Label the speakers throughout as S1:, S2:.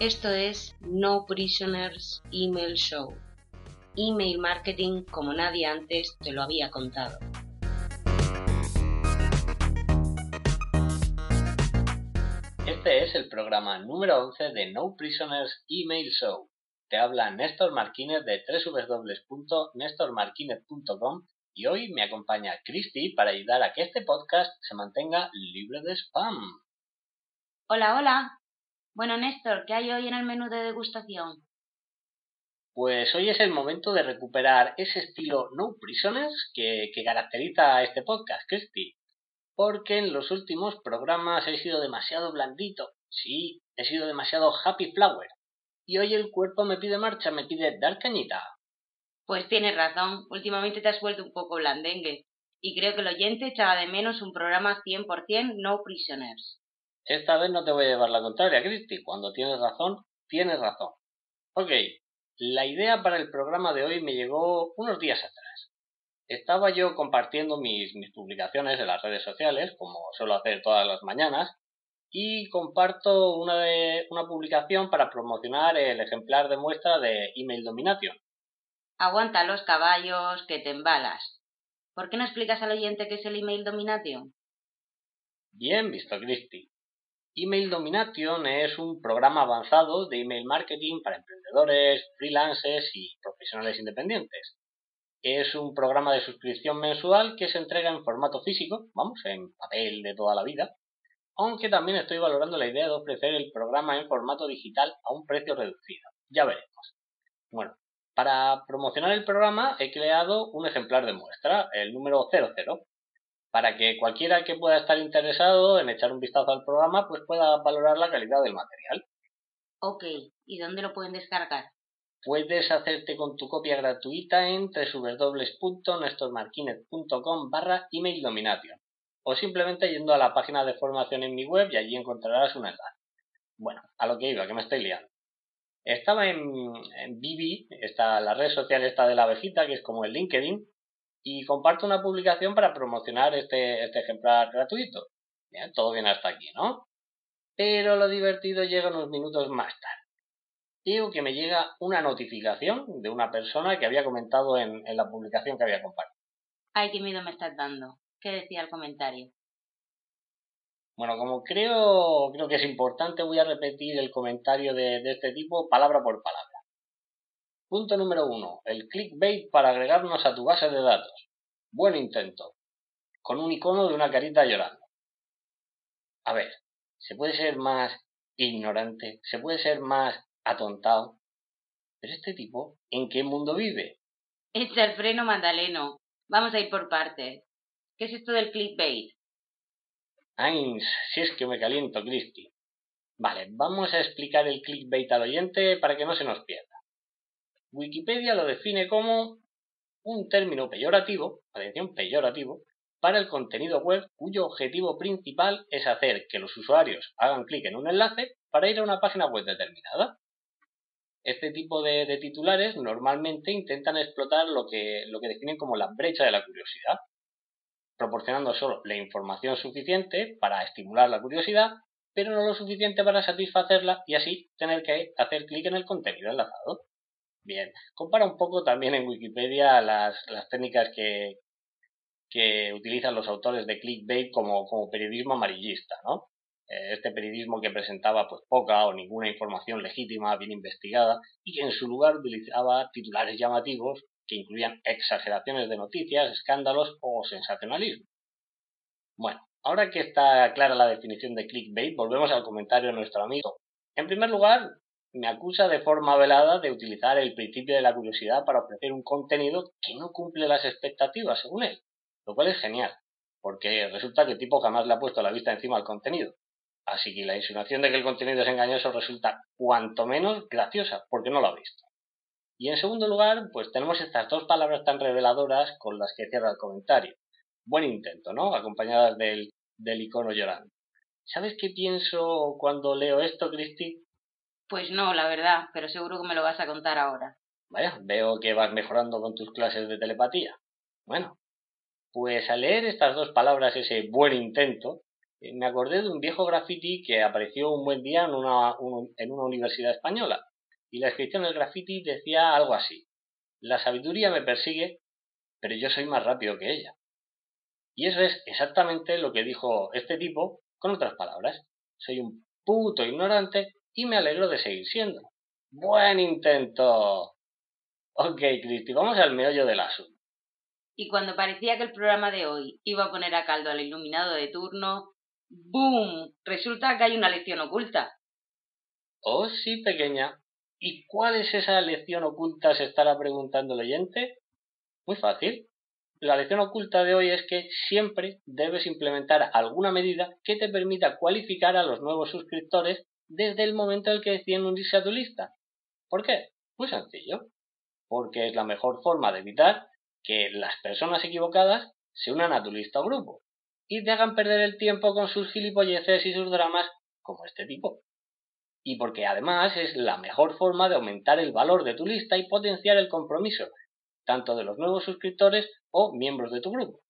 S1: Esto es No Prisoners Email Show. Email marketing como nadie antes te lo había contado.
S2: Este es el programa número 11 de No Prisoners Email Show. Te habla Néstor Marquínez de www.nestormarquinez.com y hoy me acompaña Christy para ayudar a que este podcast se mantenga libre de spam.
S3: Hola, hola. Bueno, Néstor, ¿qué hay hoy en el menú de degustación?
S2: Pues hoy es el momento de recuperar ese estilo No Prisoners que, que caracteriza a este podcast, Christy. Porque en los últimos programas he sido demasiado blandito. Sí, he sido demasiado happy flower. Y hoy el cuerpo me pide marcha, me pide dar cañita.
S3: Pues tienes razón, últimamente te has vuelto un poco blandengue. Y creo que el oyente echaba de menos un programa 100% No Prisoners.
S2: Esta vez no te voy a llevar la contraria, Cristi. Cuando tienes razón, tienes razón. Ok, la idea para el programa de hoy me llegó unos días atrás. Estaba yo compartiendo mis, mis publicaciones en las redes sociales, como suelo hacer todas las mañanas, y comparto una, de, una publicación para promocionar el ejemplar de muestra de Email Domination,
S3: Aguanta los caballos, que te embalas. ¿Por qué no explicas al oyente qué es el email domination?
S2: Bien visto, Christy. Email Domination es un programa avanzado de email marketing para emprendedores, freelancers y profesionales independientes. Es un programa de suscripción mensual que se entrega en formato físico, vamos, en papel de toda la vida, aunque también estoy valorando la idea de ofrecer el programa en formato digital a un precio reducido. Ya veremos. Bueno, para promocionar el programa he creado un ejemplar de muestra, el número 00, para que cualquiera que pueda estar interesado en echar un vistazo al programa pues pueda valorar la calidad del material.
S3: Ok, ¿y dónde lo pueden descargar?
S2: Puedes hacerte con tu copia gratuita en www.nestormarquinez.com barra email domination o simplemente yendo a la página de formación en mi web y allí encontrarás un enlace. Bueno, a lo que iba, que me estoy liando. Estaba en, en Bibi, está la red social esta de la abejita, que es como el LinkedIn, y comparto una publicación para promocionar este, este ejemplar gratuito. Bien, todo bien hasta aquí, ¿no? Pero lo divertido llega unos minutos más tarde. Digo que me llega una notificación de una persona que había comentado en, en la publicación que había compartido.
S3: Ay, qué miedo me estás dando. ¿Qué decía el comentario?
S2: Bueno, como creo, creo que es importante, voy a repetir el comentario de, de este tipo palabra por palabra. Punto número uno. El clickbait para agregarnos a tu base de datos. Buen intento. Con un icono de una carita llorando. A ver, ¿se puede ser más ignorante? ¿Se puede ser más atontado? Pero este tipo, ¿en qué mundo vive?
S3: Echa el freno, Magdaleno. Vamos a ir por partes. ¿Qué es esto del clickbait?
S2: Ay, si es que me caliento, Cristi. Vale, vamos a explicar el clickbait al oyente para que no se nos pierda. Wikipedia lo define como un término peyorativo, atención, peyorativo, para el contenido web cuyo objetivo principal es hacer que los usuarios hagan clic en un enlace para ir a una página web determinada. Este tipo de, titulares normalmente intentan explotar lo que, lo que definen como la brecha de la curiosidad, proporcionando solo la información suficiente para estimular la curiosidad, pero no lo suficiente para satisfacerla y así tener que hacer clic en el contenido enlazado. Bien, compara un poco también en Wikipedia las, las técnicas que, que utilizan los autores de clickbait como, como periodismo amarillista, ¿no? Este periodismo que presentaba pues poca o ninguna información legítima, bien investigada, y que en su lugar utilizaba titulares llamativos que incluían exageraciones de noticias, escándalos o sensacionalismo. Bueno, ahora que está clara la definición de clickbait, volvemos al comentario de nuestro amigo. En primer lugar, me acusa de forma velada de utilizar el principio de la curiosidad para ofrecer un contenido que no cumple las expectativas, según él, lo cual es genial, porque resulta que el tipo jamás le ha puesto la vista encima al contenido. Así que la insinuación de que el contenido es engañoso resulta cuanto menos graciosa, porque no lo ha visto. Y en segundo lugar, pues tenemos estas dos palabras tan reveladoras con las que cierra el comentario. Buen intento, ¿no? Acompañadas del, del icono llorando. ¿Sabes qué pienso cuando leo esto, Cristi?
S3: Pues no, la verdad, pero seguro que me lo vas a contar ahora.
S2: Vaya, veo que vas mejorando con tus clases de telepatía. Bueno, pues al leer estas dos palabras, ese buen intento, eh, me acordé de un viejo graffiti que apareció un buen día en una, en una universidad española. Y la descripción del graffiti decía algo así. La sabiduría me persigue, pero yo soy más rápido que ella. Y eso es exactamente lo que dijo este tipo, con otras palabras. Soy un puto ignorante y me alegro de seguir siendo. Buen intento. Ok, Cristi, vamos al meollo del asunto.
S3: Y cuando parecía que el programa de hoy iba a poner a caldo al iluminado de turno, ¡boom! Resulta que hay una lección oculta.
S2: Oh, sí, pequeña. ¿Y cuál es esa lección oculta? se estará preguntando el oyente. Muy fácil. La lección oculta de hoy es que siempre debes implementar alguna medida que te permita cualificar a los nuevos suscriptores desde el momento en el que deciden unirse a tu lista. ¿Por qué? Muy sencillo. Porque es la mejor forma de evitar que las personas equivocadas se unan a tu lista o grupo y te hagan perder el tiempo con sus gilipolleces y sus dramas como este tipo. Y porque además es la mejor forma de aumentar el valor de tu lista y potenciar el compromiso, tanto de los nuevos suscriptores o miembros de tu grupo.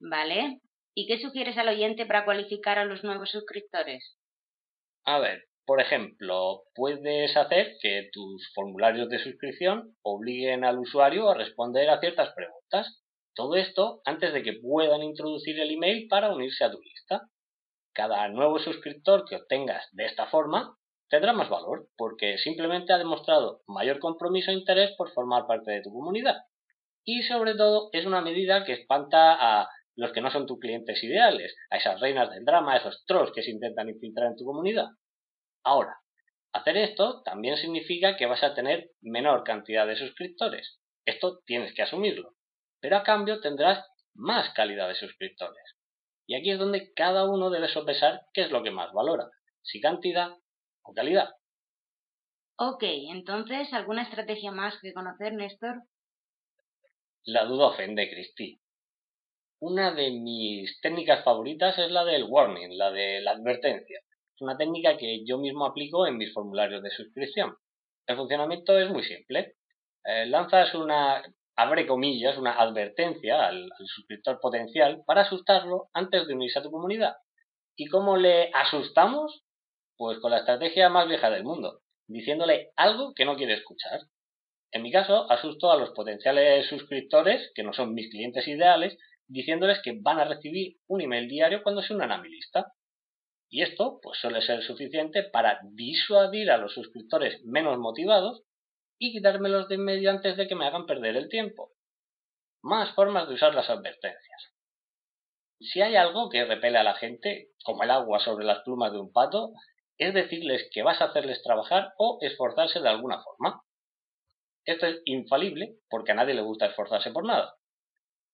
S3: Vale. ¿Y qué sugieres al oyente para cualificar a los nuevos suscriptores?
S2: A ver, por ejemplo, puedes hacer que tus formularios de suscripción obliguen al usuario a responder a ciertas preguntas. Todo esto antes de que puedan introducir el email para unirse a tu lista. Cada nuevo suscriptor que obtengas de esta forma tendrá más valor porque simplemente ha demostrado mayor compromiso e interés por formar parte de tu comunidad. Y sobre todo es una medida que espanta a los que no son tus clientes ideales, a esas reinas del drama, a esos trolls que se intentan infiltrar en tu comunidad. Ahora, hacer esto también significa que vas a tener menor cantidad de suscriptores. Esto tienes que asumirlo. Pero a cambio tendrás más calidad de suscriptores. Y aquí es donde cada uno debe sopesar qué es lo que más valora, si cantidad o calidad.
S3: Ok, entonces, ¿alguna estrategia más que conocer, Néstor?
S2: La duda ofende, Cristi. Una de mis técnicas favoritas es la del warning, la de la advertencia. Es una técnica que yo mismo aplico en mis formularios de suscripción. El funcionamiento es muy simple. Eh, lanzas una, abre comillas, una advertencia al, al suscriptor potencial para asustarlo antes de unirse a tu comunidad. ¿Y cómo le asustamos? Pues con la estrategia más vieja del mundo, diciéndole algo que no quiere escuchar. En mi caso, asusto a los potenciales suscriptores, que no son mis clientes ideales, diciéndoles que van a recibir un email diario cuando se unan a mi lista. Y esto pues suele ser suficiente para disuadir a los suscriptores menos motivados y quitármelos de en medio antes de que me hagan perder el tiempo. Más formas de usar las advertencias. Si hay algo que repele a la gente, como el agua sobre las plumas de un pato, es decirles que vas a hacerles trabajar o esforzarse de alguna forma. Esto es infalible porque a nadie le gusta esforzarse por nada.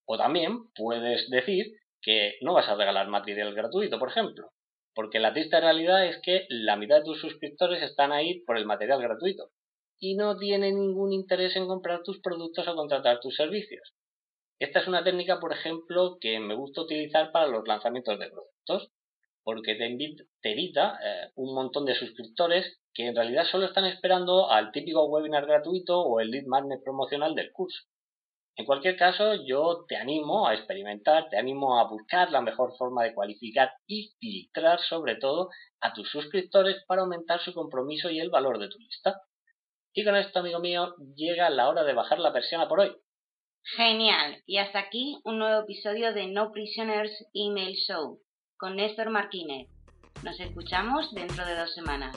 S2: O también puedes decir que no vas a regalar material gratuito, por ejemplo, porque la triste realidad es que la mitad de tus suscriptores están ahí por el material gratuito y no tienen ningún interés en comprar tus productos o contratar tus servicios. Esta es una técnica, por ejemplo, que me gusta utilizar para los lanzamientos de productos, porque te, evita eh, un montón de suscriptores que en realidad solo están esperando al típico webinar gratuito o el lead magnet promocional del curso. En cualquier caso, yo te animo a experimentar, te animo a buscar la mejor forma de cualificar y filtrar sobre todo a tus suscriptores para aumentar su compromiso y el valor de tu lista. Y con esto, amigo mío, llega la hora de bajar la persiana por hoy.
S3: Genial. Y hasta aquí un nuevo episodio de No Prisoners Email Show con Néstor Martínez. Nos escuchamos dentro de dos semanas.